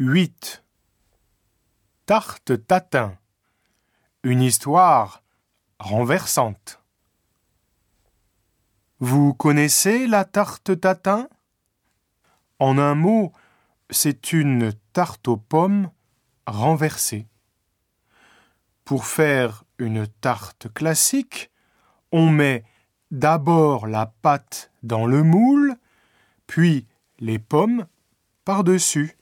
8. Tarte tatin. Une histoire renversante. Vous connaissez la tarte tatin? En un mot, c'est une tarte aux pommes renversée. Pour faire une tarte classique, on met d'abord la pâte dans le moule, puis les pommes par-dessus.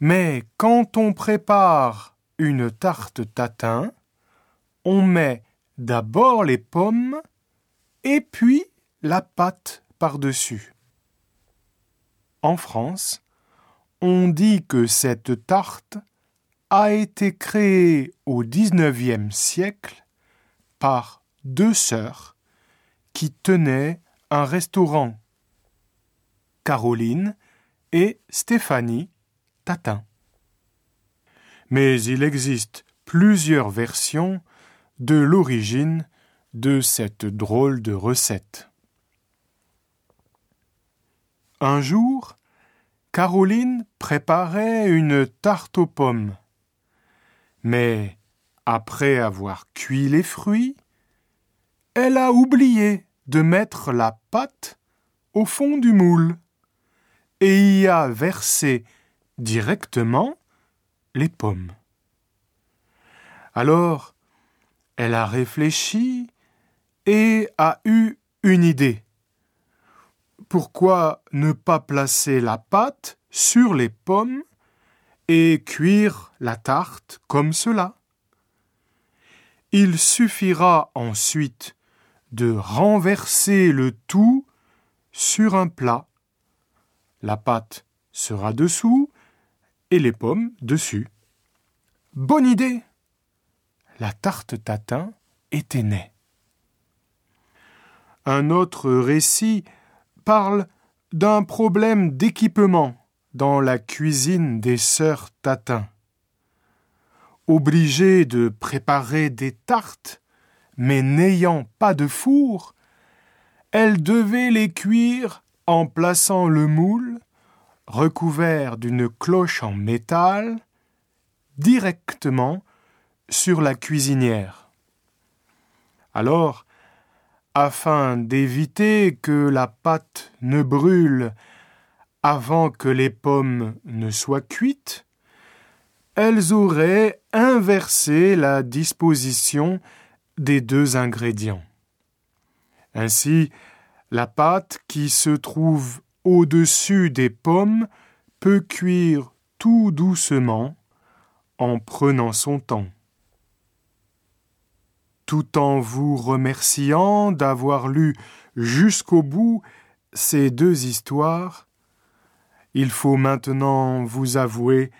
Mais quand on prépare une tarte tatin, on met d'abord les pommes et puis la pâte par-dessus. En France, on dit que cette tarte a été créée au XIXe siècle par deux sœurs qui tenaient un restaurant, Caroline et Stéphanie Mais il existe plusieurs versions de l'origine de cette drôle de recette. Un jour, Caroline préparait une tarte aux pommes. Mais après avoir cuit les fruits, elle a oublié de mettre la pâte au fond du moule et y a versé directement les pommes. Alors, elle a réfléchi et a eu une idée. Pourquoi ne pas placer la pâte sur les pommes et cuire la tarte comme cela? Il suffira ensuite de renverser le tout sur un plat. La pâte sera dessous et les pommes dessus. Bonne idée La tarte tatin était née. Un autre récit parle d'un problème d'équipement dans la cuisine des sœurs Tatin. Obligées de préparer des tartes, mais n'ayant pas de four, elles devaient les cuire en plaçant le moule, recouvert d'une cloche en métal, directement sur la cuisinière. Alors, afin d'éviter que la pâte ne brûle avant que les pommes ne soient cuites, elles auraient inversé la disposition des deux ingrédients. Ainsi, la pâte qui se trouve au-dessus des pommes peut cuire tout doucement en prenant son temps. Tout en vous remerciant d'avoir lu jusqu'au bout ces deux histoires, il faut maintenant vous avouer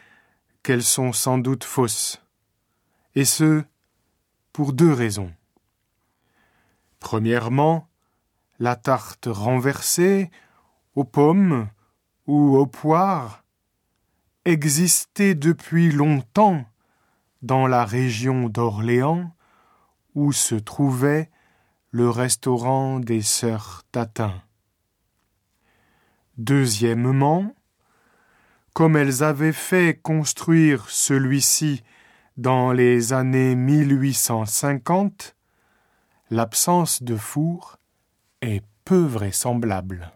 qu'elles sont sans doute fausses, et ce, pour deux raisons. Premièrement, la tarte renversée aux pommes ou aux poires existait depuis longtemps dans la région d'Orléans où se trouvait le restaurant des sœurs Tatin. Deuxièmement, comme elles avaient fait construire celui-ci dans les années 1850, l'absence de four est peu vraisemblable.